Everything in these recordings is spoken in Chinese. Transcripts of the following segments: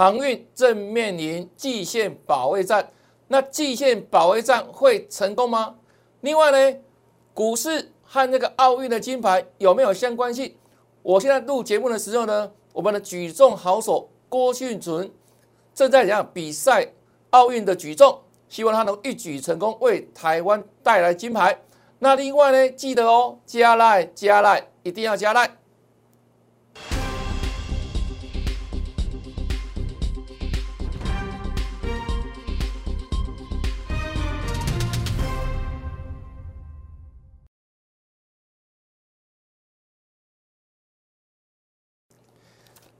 航运正面临季线保卫战，那季线保卫战会成功吗？另外呢，股市和那个奥运的金牌有没有相关性？我现在录节目的时候呢，我们的举重好手郭俊存正在讲比赛奥运的举重，希望他能一举成功，为台湾带来金牌。那另外呢，记得哦，加赖加赖，一定要加赖。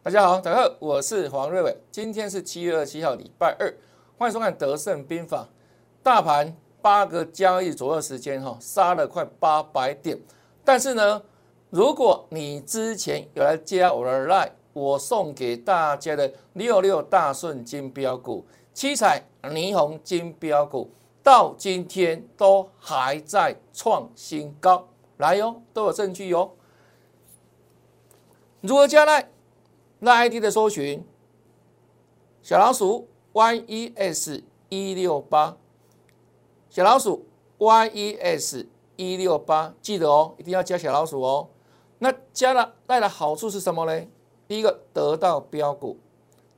大家好，大家好，我是黄瑞伟。今天是七月二十七号，礼拜二，欢迎收看《德胜兵法》。大盘八个交易左右时间，哈，杀了快八百点。但是呢，如果你之前有来加我的赖我送给大家的六六大顺金标股、七彩霓虹金标股，到今天都还在创新高，来哟，都有证据哟。如何加来？那 ID 的搜寻，小老鼠 YES 一六八，小老鼠 YES 一六八，记得哦，一定要加小老鼠哦。那加了带来好处是什么呢？第一个得到标股，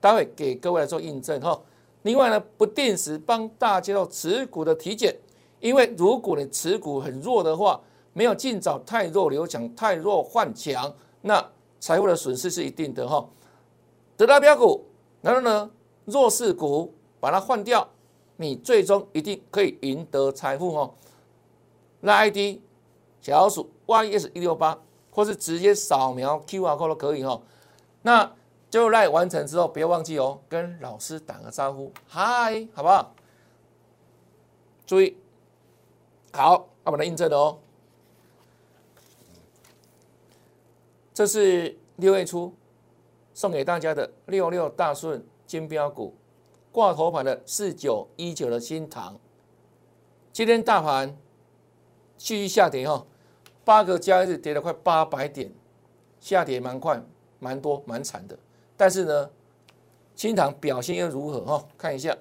待会给各位来做印证哈。另外呢，不定时帮大家做持股的体检，因为如果你持股很弱的话，没有尽早太弱留强，太弱换强，那。财富的损失是一定的哈，得到标股，然后呢弱势股把它换掉，你最终一定可以赢得财富哈。那 ID 小老鼠 YES 一六八，或是直接扫描 QR code 都可以哈。那就来完成之后，不要忘记哦，跟老师打个招呼，嗨，好不好？注意，好，要把它印证哦。这是六月初送给大家的六六大顺金标股挂头盘的四九一九的新塘，今天大盘继续下跌哈，八个交易日跌了快八百点，下跌蛮快、蛮多、蛮惨的。但是呢，新塘表现又如何哈？看一下，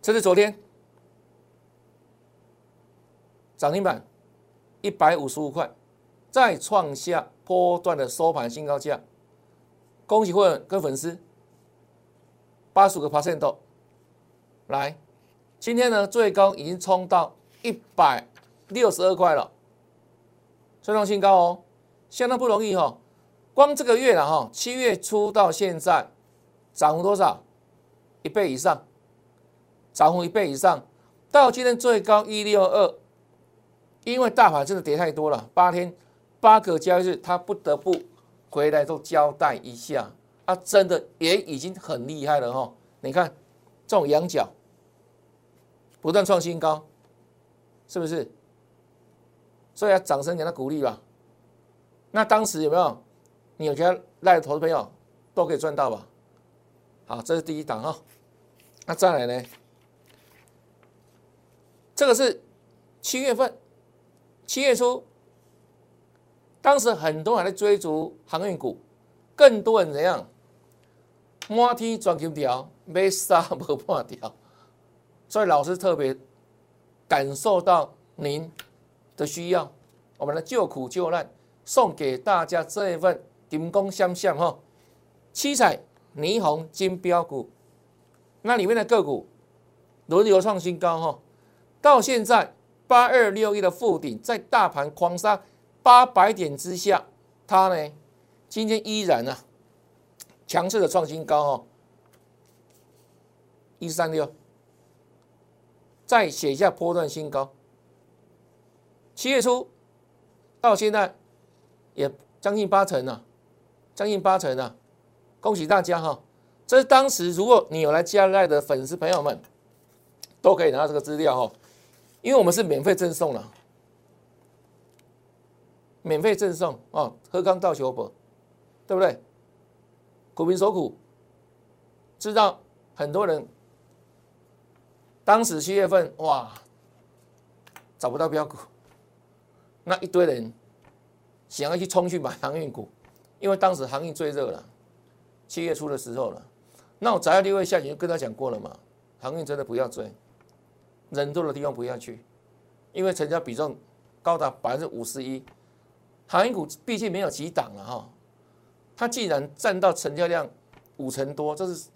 这是昨天涨停板一百五十五块。再创下波段的收盘新高价，恭喜会员跟粉丝，八十五个 percent 来。今天呢，最高已经冲到一百六十二块了，创新高哦，相当不容易哈。光这个月了哈，七月初到现在涨幅多少？一倍以上，涨幅一倍以上，到今天最高一六二，因为大盘真的跌太多了，八天。八个交易日，他不得不回来都交代一下，他真的也已经很厉害了哈。你看这种羊角不断创新高，是不是？所以要掌声给他鼓励吧。那当时有没有？你有觉得赖投资朋友都可以赚到吧？好，这是第一档哈。那再来呢？这个是七月份，七月初。当时很多人在追逐航运股，更多人怎样？满天钻金条，没杀不破条。所以老师特别感受到您的需要，我们的救苦救难，送给大家这一份金光相向哈，七彩霓虹金标股，那里面的个股轮流创新高哈，到现在八二六一的附顶，在大盘狂杀。八百点之下，它呢今天依然呢强势的创新高哦，一三六，再写下波段新高。七月初到现在也将近八成了，将近八成了，恭喜大家哈！这是当时如果你有来加赖的粉丝朋友们，都可以拿到这个资料哈，因为我们是免费赠送了。免费赠送哦，喝康倒球博，对不对？苦民所苦，知道很多人当时七月份哇找不到标股，那一堆人想要去冲去买航运股，因为当时航运最热了，七月初的时候了。那我早在六月下旬就跟他讲过了嘛，航运真的不要追，人多的地方不要去，因为成交比重高达百分之五十一，航运股毕竟没有几档了哈，它既然占到成交量五成多，这是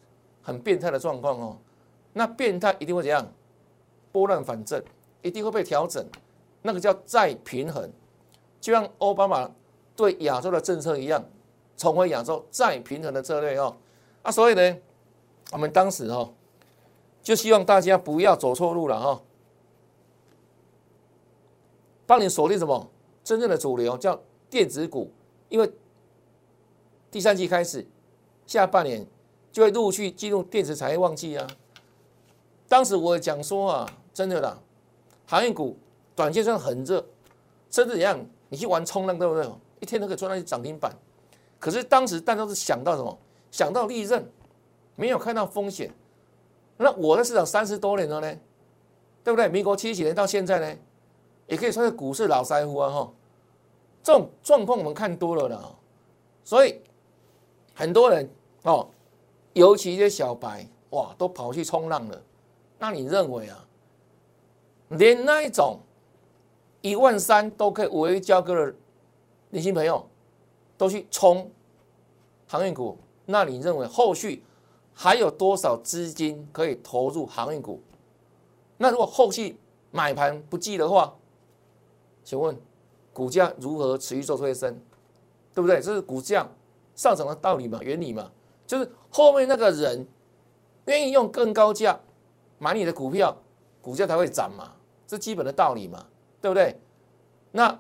很变态的状况哦。那变态一定会怎样？拨乱反正，一定会被调整，那个叫再平衡，就像奥巴马对亚洲的政策一样，重回亚洲再平衡的策略哦。啊，所以呢，我们当时哦，就希望大家不要走错路了哈，帮你锁定什么真正的主流，叫电子股，因为第三季开始，下半年就会陆续进入电子产业旺季啊。当时我讲说啊。真的啦，行业股短线上很热，甚至怎样？你去玩冲浪对不对？一天都可以赚到涨停板。可是当时大家都是想到什么？想到利润，没有看到风险。那我在市场三十多年了呢，对不对？民国七十几年到现在呢，也可以算是股市老腮胡啊！哈，这种状况我们看多了了，所以很多人哦，尤其一些小白哇，都跑去冲浪了。那你认为啊？连那一种一万三都可以五 A 交割的年轻朋友，都去冲航运股，那你认为后续还有多少资金可以投入航运股？那如果后续买盘不济的话，请问股价如何持续做推升？对不对？这是股价上涨的道理嘛，原理嘛，就是后面那个人愿意用更高价买你的股票，股价才会涨嘛。这基本的道理嘛，对不对？那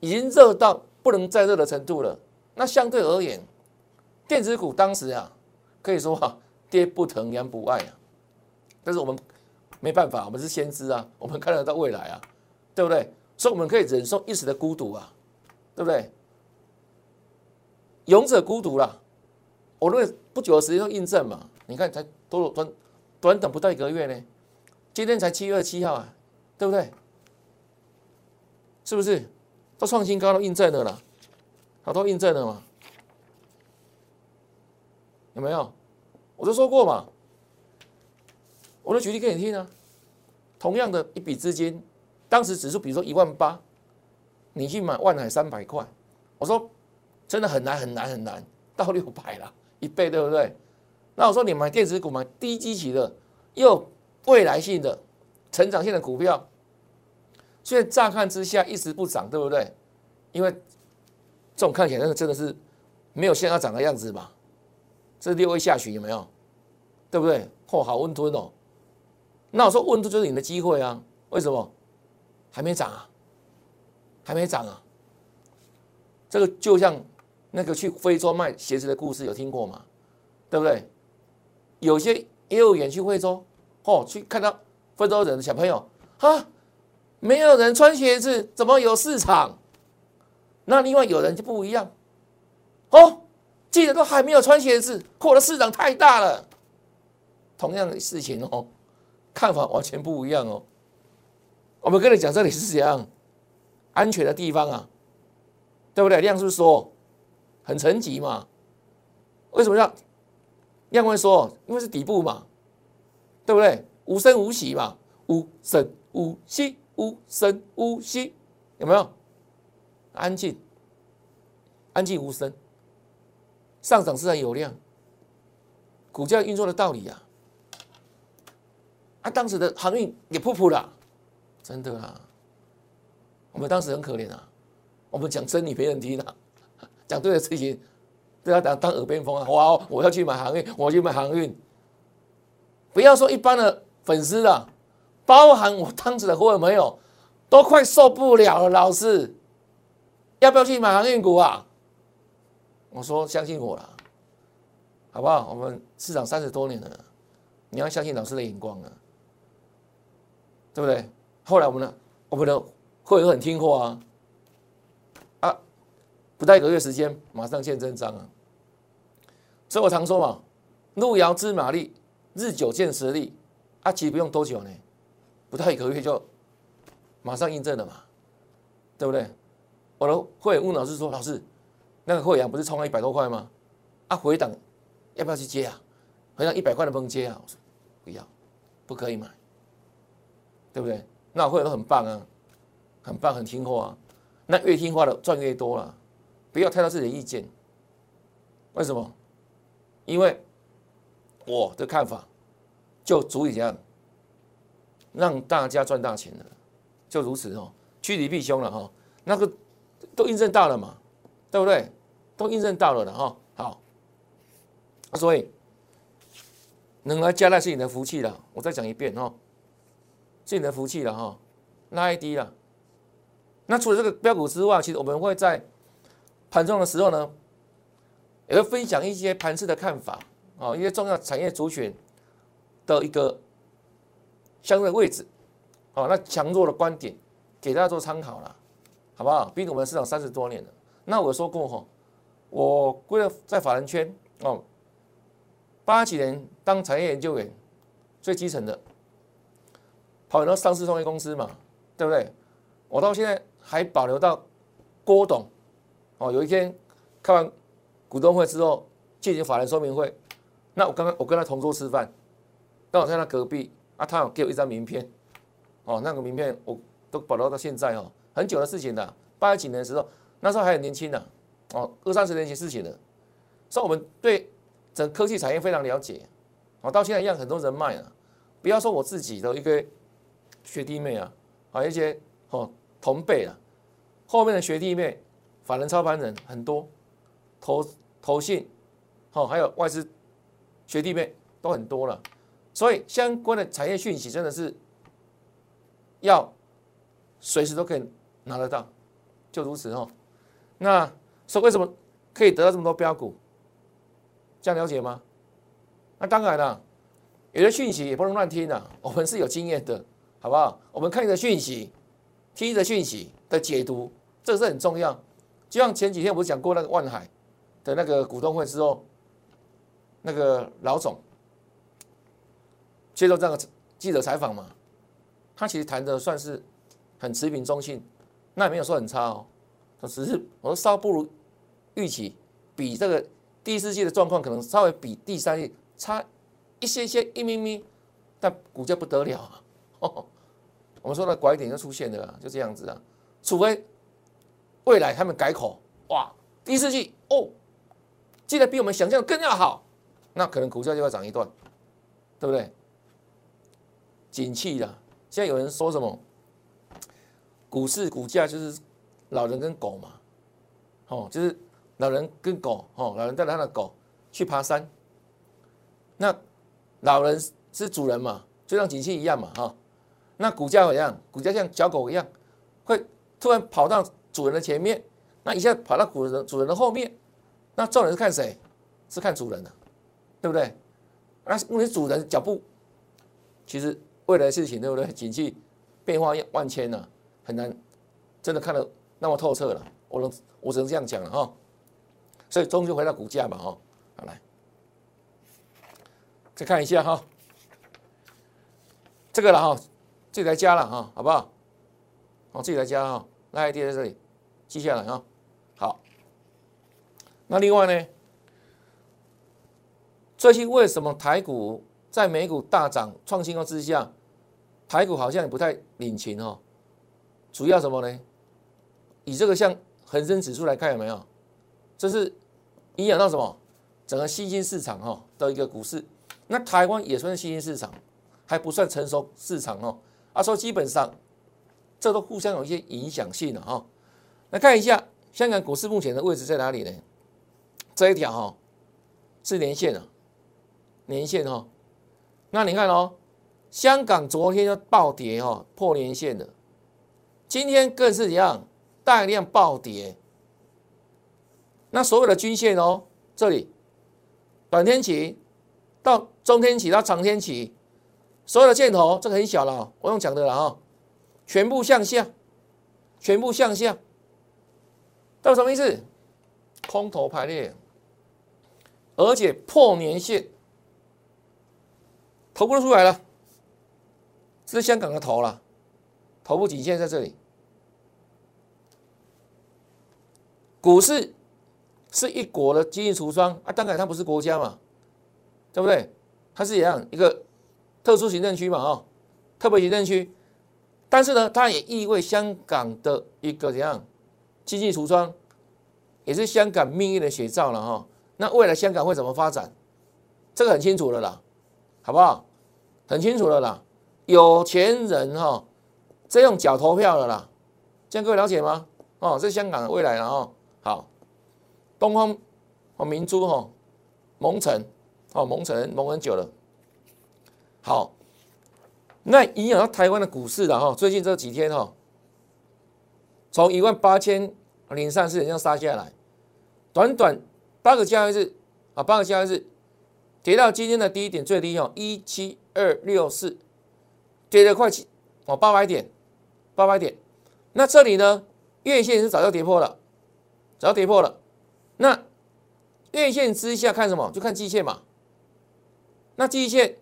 已经热到不能再热的程度了。那相对而言，电子股当时啊，可以说啊，跌不疼娘不爱啊。但是我们没办法，我们是先知啊，我们看得到未来啊，对不对？所以我们可以忍受一时的孤独啊，对不对？勇者孤独了。我认为不久的时间就印证嘛。你看，才多短短短不到一个月呢，今天才七月二十七号啊。对不对？是不是都创新高都印证了啦？好多印证了嘛？有没有？我都说过嘛。我都举例给你听啊。同样的一笔资金，当时指数比如说一万八，你去买万海三百块，我说真的很难很难很难，到六百了，一倍对不对？那我说你买电子股买低基期的，又未来性的成长性的股票。所以乍看之下一时不涨，对不对？因为这种看起来那个真的是没有现在涨的样子吧？这六位下旬有没有？对不对？嚯，好温吞哦！那我说温吞就是你的机会啊？为什么？还没涨啊？还没涨啊？这个就像那个去非洲卖鞋子的故事，有听过吗？对不对？有些业务员去非洲，哦，去看到非洲人的小朋友啊。没有人穿鞋子，怎么有市场？那另外有人就不一样哦。记者都还没有穿鞋子，我的市场太大了。同样的事情哦，看法完全不一样哦。我们跟你讲，这里是怎样安全的地方啊？对不对？量是不是说很沉寂嘛？为什么要量会说？因为是底部嘛，对不对？无声无息嘛，无声无息。无声无息，有没有？安静，安静无声，上涨自然有量，股价运作的道理呀。啊，当时的航运也噗噗了，真的啊。我们当时很可怜啊，我们讲真理别人听啊，讲对的事情，不要当当耳边风啊。哇，我要去买航运，我要去买航运，不要说一般的粉丝了。包含我当时的会员朋友，都快受不了了。老师，要不要去买航运股啊？我说相信我了，好不好？我们市场三十多年了，你要相信老师的眼光啊，对不对？后来我们的我们的会员很听话啊，啊，不到一个月时间，马上见真章啊。所以我常说嘛，路遥知马力，日久见实力啊，其实不用多久呢。不到一个月就马上印证了嘛，对不对？我的会员问老师说：“老师，那个会员不是冲了一百多块吗？啊，回档要不要去接啊？回档一百块都不能接啊？我说不要，不可以买，对不对？那会员都很棒啊，很棒，很听话啊。那越听话的赚越多了，不要太多自己的意见。为什么？因为我的看法就足以这样让大家赚大钱了，就如此哦，趋吉避凶了哈。那个都印证到了嘛，对不对？都印证到了的哈。好，所以能来加赖是你的福气了。我再讲一遍哈，是你的福气了哈。那 ID 了。那除了这个标股之外，其实我们会在盘中的时候呢，也会分享一些盘市的看法啊，一些重要产业族群的一个相对位置啊，那强弱的观点给大家做参考了，好不好？毕竟我们市场三十多年了。那我说过哈，我归了在法人圈哦，八几年当产业研究员，最基层的，跑很多上市创业公司嘛，对不对？我到现在。还保留到郭董哦，有一天开完股东会之后进行法人说明会，那我刚刚我跟他同桌吃饭，刚好在他隔壁啊，他有给我一张名片哦，那个名片我都保留到现在哦，很久的事情了，八几年的时候，那时候还很年轻呢哦，二三十年前事情了，所以我们对整科技产业非常了解哦，到现在一样很多人脉啊，不要说我自己的一个学弟妹啊，啊一些哦。同辈啊，后面的学弟妹、法人操盘人很多，投投信，好，还有外资学弟妹都很多了，所以相关的产业讯息真的是要随时都可以拿得到，就如此哦。那说为什么可以得到这么多标股？这样了解吗？那当然了，有的讯息也不能乱听的，我们是有经验的，好不好？我们看你的讯息。听的讯息的解读，这是很重要。就像前几天我讲过那个万海的那个股东会之后，那个老总接受这样的记者采访嘛，他其实谈的算是很持平中性，那也没有说很差哦。他只是我说稍不如预期，比这个第四季的状况可能稍微比第三季差一些些一咪咪，但股价不得了啊！我们说的拐点就出现了，就这样子啊。除非未来他们改口，哇，第四季哦，竟然比我们想象的更要好，那可能股价就要涨一段，对不对？景气啦，现在有人说什么，股市股价就是老人跟狗嘛，哦，就是老人跟狗，哦，老人带着他的狗去爬山，那老人是主人嘛，就像景气一样嘛，哈。那股价怎样？股价像小狗一样，会突然跑到主人的前面，那一下跑到主人主人的后面。那众人是看谁？是看主人的，对不对？那问题主人脚步，其实未来的事情，对不对？景气变化万千呢，很难真的看得那么透彻了。我能，我只能这样讲了哈。所以终究回到股价嘛，哈。好来，再看一下哈，这个了哈。自己来加了哈，好不好？我自己来加哈，那 ID 在这里记下来啊。好，那另外呢，最近为什么台股在美股大涨创新高之下，台股好像也不太领情哦？主要什么呢？以这个像恒生指数来看有没有？这是影响到什么？整个新兴市场哈的一个股市。那台湾也算是新兴市场，还不算成熟市场哦。啊，说基本上，这都互相有一些影响性的哈。来看一下香港股市目前的位置在哪里呢？这一条哈是连线啊，连线哈。那你看哦，香港昨天就暴跌哈，破连线的，今天更是一样大量暴跌。那所有的均线哦，这里短天期到中天期到长天期。所有的箭头，这个很小了，我用讲的了哈，全部向下，全部向下，到什么意思？空头排列，而且破年线，头部都出来了，这是香港的头了，头部颈线在这里，股市是一国的经济橱窗啊，当然它不是国家嘛，对不对？它是一样？一个特殊行政区嘛，哈，特别行政区。但是呢，它也意味香港的一个怎样经济橱窗，也是香港命运的写照了哈。那未来香港会怎么发展？这个很清楚了啦，好不好？很清楚了啦。有钱人哈，这用脚投票了啦，这样各位了解吗？哦，这香港的未来了哦。好，东方哦明珠哈，蒙城哦蒙城蒙很久了。好，那影响到台湾的股市的哈，最近这几天哈，从一万八千零三四点这样杀下来，短短八个交易日啊，八个交易日跌到今天的低点最低哦，一七二六四。跌了快七哦八百点，八百点。那这里呢，月线是早就跌破了，早就跌破了。那月线之下看什么？就看季线嘛。那季线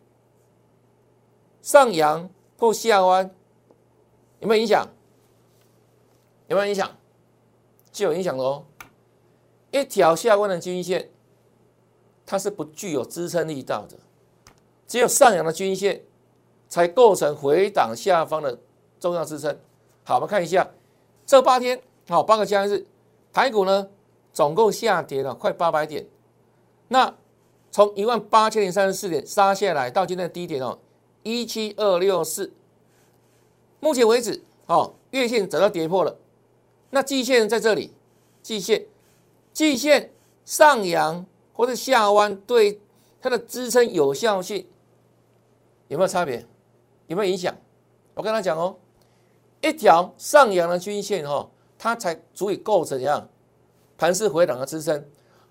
上扬或下弯有没有影响？有没有影响？是有影响的哦。一条下弯的均线，它是不具有支撑力道的，只有上扬的均线。才构成回档下方的重要支撑。好，我们看一下这八天，好，八个交易日，台股呢总共下跌了快八百点。那从一万八千零三十四点杀下来到今天的低点哦，一七二六四。目前为止，哦，月线走到跌破了。那季线在这里，季线，季线上扬或者下弯对它的支撑有效性有没有差别？有没有影响？我跟他讲哦，一条上扬的均线哈，它才足以构成怎样盘势回档的支撑。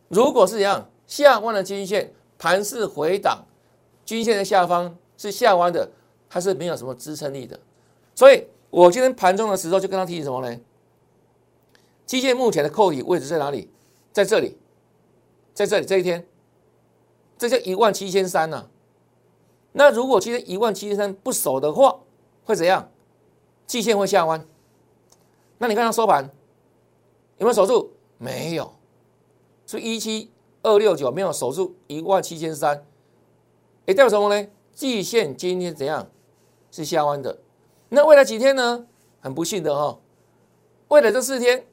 如果是怎样下弯的均线，盘势回档，均线的下方是下弯的，它是没有什么支撑力的。所以我今天盘中的时候就跟他提醒什么呢？基线目前的扣底位置在哪里？在这里，在这里这一天，这叫一万七千三呢。那如果今天一万七千三不守的话，会怎样？季线会下弯。那你看它收盘有没有守住？没有，是一七二六九没有守住一万七千三。哎，代表什么呢？季线今天怎样？是下弯的。那未来几天呢？很不幸的哈，未来这四天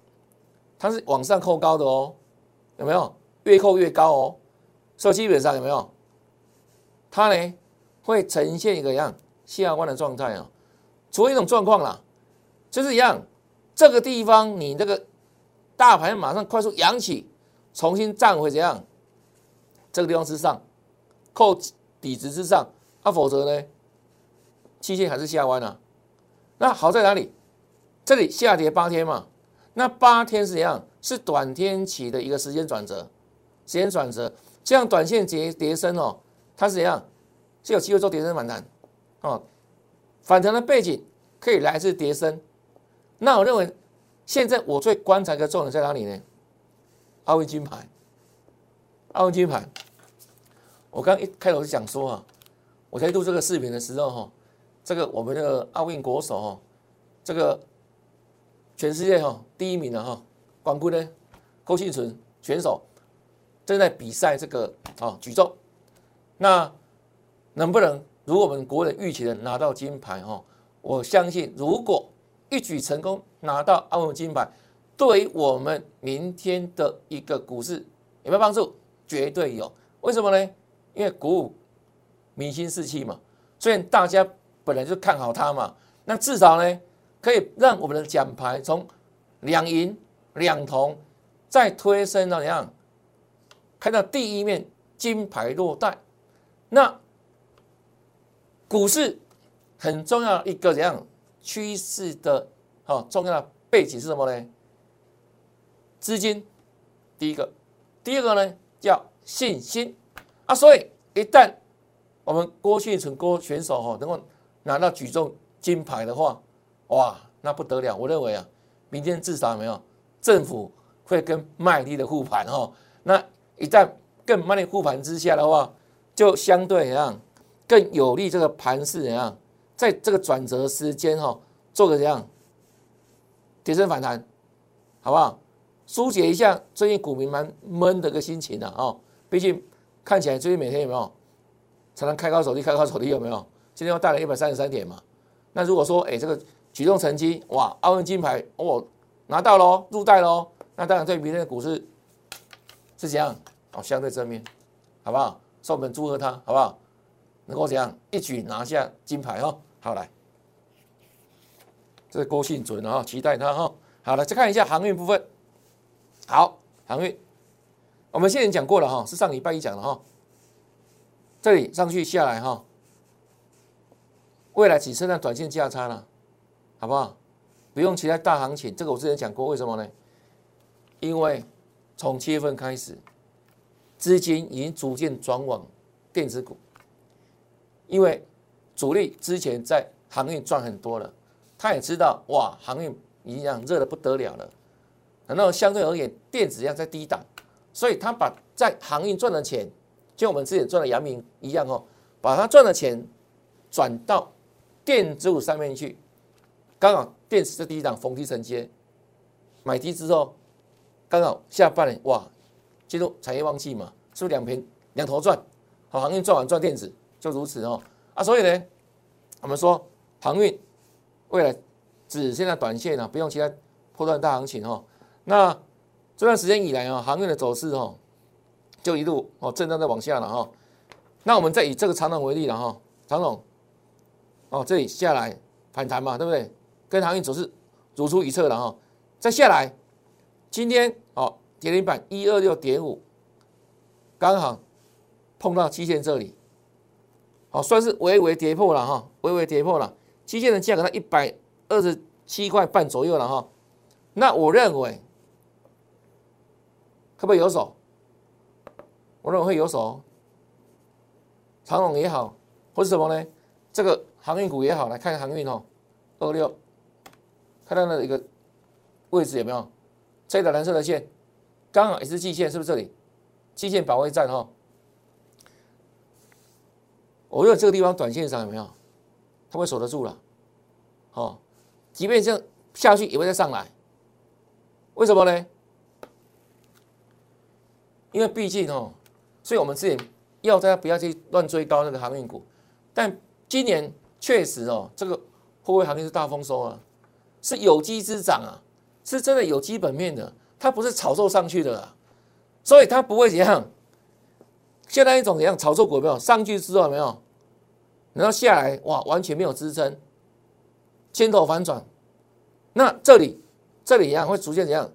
它是往上扣高的哦，有没有？越扣越高哦。所以基本上有没有？它呢？会呈现一个样下弯的状态啊，除了一种状况啦，就是一样，这个地方你这个大盘马上快速扬起，重新站回怎样？这个地方之上，扣底值之上，啊，否则呢，期线还是下弯啊。那好在哪里？这里下跌八天嘛，那八天是怎样？是短天期的一个时间转折，时间转折，这样短线跌跌升哦，它是怎样？是有机会做跌升反弹，哦，反弹的背景可以来自跌升。那我认为现在我最观察的重点在哪里呢？奥运金牌，奥运金牌。我刚一开头就讲说啊，我在录这个视频的时候哈，这个我们的奥运国手哈，这个全世界哈第一名的哈，冠军呢，郭庆存选手正在比赛这个啊举重，那。能不能如我们国人预期的拿到金牌？哈，我相信如果一举成功拿到奥运金牌，对于我们明天的一个股市有没有帮助？绝对有。为什么呢？因为鼓舞民心士气嘛。所以大家本来就看好它嘛，那至少呢，可以让我们的奖牌从两银两铜再推升到怎样？看到第一面金牌落袋，那。股市很重要一个怎样趋势的哦重要的背景是什么呢？资金，第一个，第二个呢叫信心啊。所以一旦我们郭庆成郭选手哈能够拿到举重金牌的话，哇，那不得了！我认为啊，明天至少没有政府会跟卖力的护盘哈。那一旦更卖力护盘之下的话，就相对怎样？更有利这个盘势怎样，在这个转折时间哈，做个怎样，提升反弹，好不好？疏解一下最近股民蛮闷的个心情的哦。毕竟看起来最近每天有没有才能开高走低，开高走低有没有？今天又带了一百三十三点嘛。那如果说哎这个举重成绩哇，奥运金牌哦拿到喽，入袋喽，那当然对明天的股市是怎样哦，相对正面，好不好？受我们祝贺他，好不好？能够怎样一举拿下金牌哦？好来，这是郭信准啊，期待他哈。好了，再看一下航运部分。好，航运，我们现在讲过了哈，是上礼拜一讲的哈。这里上去下来哈，未来只剩下短线价差了，好不好？不用期待大行情，这个我之前讲过，为什么呢？因为从七月份开始，资金已经逐渐转往电子股，因为主力之前在航运赚很多了，他也知道哇，航运。一样热的不得了了，然后相对而言，电子一样在低档，所以他把在航运赚的钱，就我们之前赚的阳明一样哦，把他赚的钱转到电子股上面去，刚好电子在低档逢低承接，买低之后，刚好下半年哇，进入产业旺季嘛，是不是两平两头赚？好，航运赚完赚电子，就如此哦啊，所以呢，我们说航运未来。只现在短线啊，不用期待破断大行情哦。那这段时间以来啊，航运的走势哦，就一路哦震荡在往下了哈。那我们再以这个长龙为例了哈，长龙哦这里下来反弹嘛，对不对？跟航运走势如出一辙了哈。再下来，今天哦跌停板一二六点五，刚好碰到基线这里，好算是微微跌破了哈，微微跌破了基线的价格在一百。二十七块半左右了哈，那我认为可不可以有手？我认为会有手，长龙也好，或是什么呢？这个航运股也好，来看看航运哦，二六，看到那一个位置有没有？这条蓝色的线，刚好也是季线，是不是这里？季线保卫战哈，我认为这个地方短线上有没有？它会守得住了，哦。即便这样下去，也会再上来。为什么呢？因为毕竟哦，所以我们之前要大家不要去乱追高那个航运股。但今年确实哦，这个货柜航运是大丰收啊，是有机之长啊，是真的有基本面的，它不是炒作上去的，所以它不会怎样。现在一种怎样炒作股票上去之后没有，然后下来哇，完全没有支撑。千头反转，那这里这里一样会逐渐怎样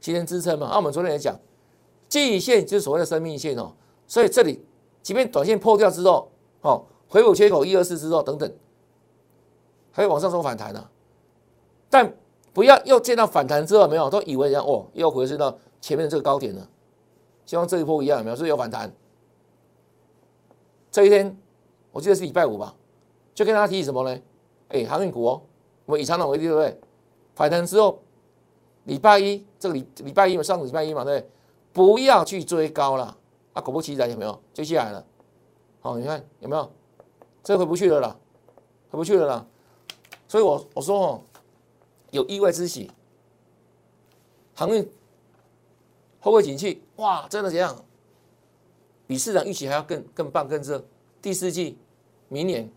形成支撑嘛？那我们昨天也讲，季线就是所谓的生命线哦，所以这里即便短线破掉之后，哦，回补缺口一二四之后等等，还会往上走反弹的，但不要又见到反弹之后没有，都以为人家哦又回升到前面的这个高点了，希望这一波一样没有，是有反弹。这一天我记得是礼拜五吧，就跟大家提醒什么呢？哎，航运股哦。我们以长龙为例，对不对？反弹之后，礼拜一这个礼礼拜一嘛，上个礼拜一嘛，对不对？不要去追高了啊！果不其然，有没有？追下来了。好，你看有没有？这回不去了啦，回不去了啦。所以我我说哦，有意外之喜，航运后会景气，哇，真的怎样？比市场预期还要更更棒、更热。第四季，明年，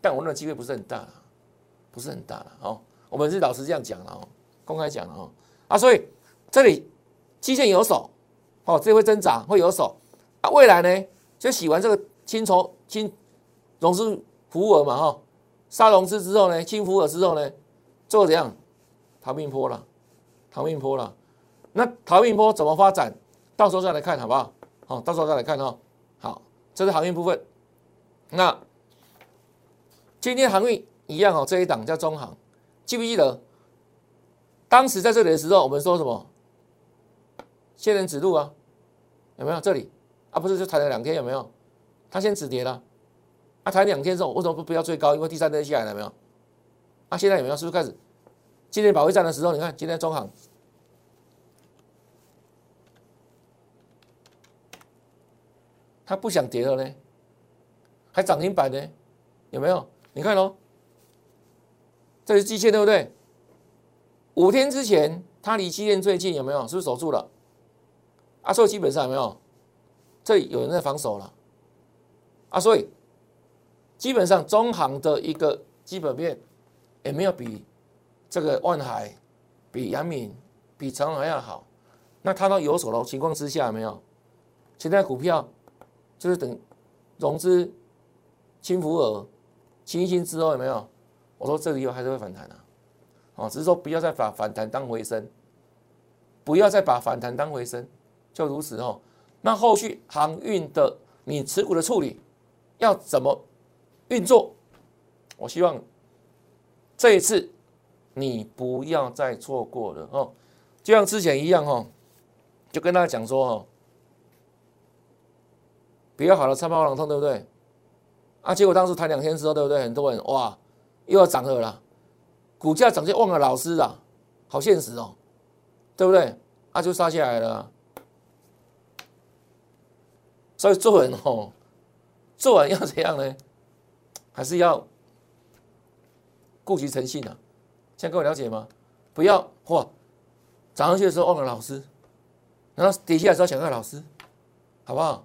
但我认为机会不是很大。不是很大了哦，我们是老实这样讲了哦，公开讲了哦啊，所以这里基建有手哦，这会增长会有手啊，未来呢就洗完这个清筹清融资福尔嘛哈，杀融资之后呢，清福尔之后呢，最后怎样逃命坡了，逃命坡了，那逃命坡怎么发展？到时候再来看好不好？好，到时候再来看哦。好，这是航运部分。那今天航运。一样哦，这一档叫中航，记不记得？当时在这里的时候，我们说什么？仙人指路啊，有没有？这里啊，不是就抬了两天，有没有？它先止跌了，啊，抬两天之后，为什么不不要最高？因为第三天下来了没有？啊，现在有没有？是不是开始？今天保卫战的时候，你看今天中行，它不想跌了呢，还涨停板呢，有没有？你看喽。这是基线对不对？五天之前，它离基线最近，有没有？是不是守住了？啊，所以基本上有没有？这里有人在防守了。啊，所以基本上中行的一个基本面也没有比这个万海、比杨敏、比长荣还要好。那它都有手的情况之下，没有现在股票就是等融资清浮额清清之后有没有？我说这里后还是会反弹啊，哦，只是说不要再把反弹当回升，不要再把反弹当回升，就如此哦。那后续航运的你持股的处理要怎么运作？我希望这一次你不要再错过了哦，就像之前一样哦。就跟大家讲说哦，比较好的三八朗通对不对？啊，结果当时谈两天之后对不对？很多人哇，又要涨了啦，股价涨就忘了老师啊，好现实哦，对不对？啊，就杀下来了。所以做人哦，做人要怎样呢？还是要顾及诚信啊？现在各位了解吗？不要哇，涨上去的时候忘了老师。然后跌下来之后想看老师，好不好？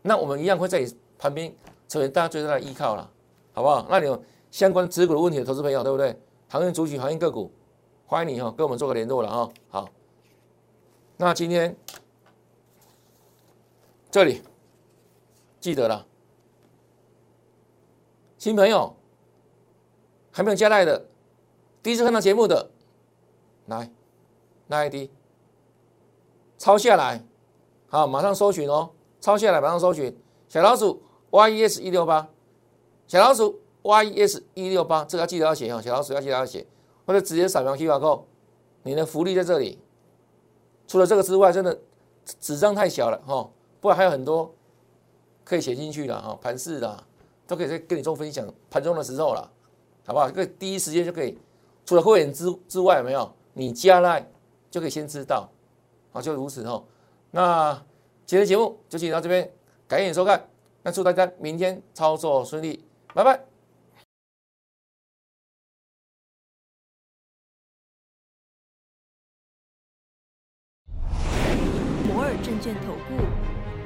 那我们一样会在你旁边成为大家最大的依靠了，好不好？那你有相关持股的问题的投资朋友，对不对？行业主体、行业个股，欢迎你哈，跟我们做个联络了哈。好，那今天这里记得了，新朋友还没有加来的，第一次看到节目的，来，那 ID。抄下来，好，马上搜寻哦。抄下来，马上搜寻小老鼠 Y E S 一六八，小老鼠 Y E S 一六八，这个要记得要写哈。小老鼠要记得要写，或者直接扫描 QR code，你的福利在这里。除了这个之外，真的纸张太小了哈，不然还有很多可以写进去的哈。盘市的都可以在跟你做分享，盘中的时候了，好不好？可以第一时间就可以，除了会员之之外，有没有？你加来就可以先知道。好，就如此哦。那今天节目就进行到这边，感谢收看。那祝大家明天操作顺利，拜拜。摩尔证券投顾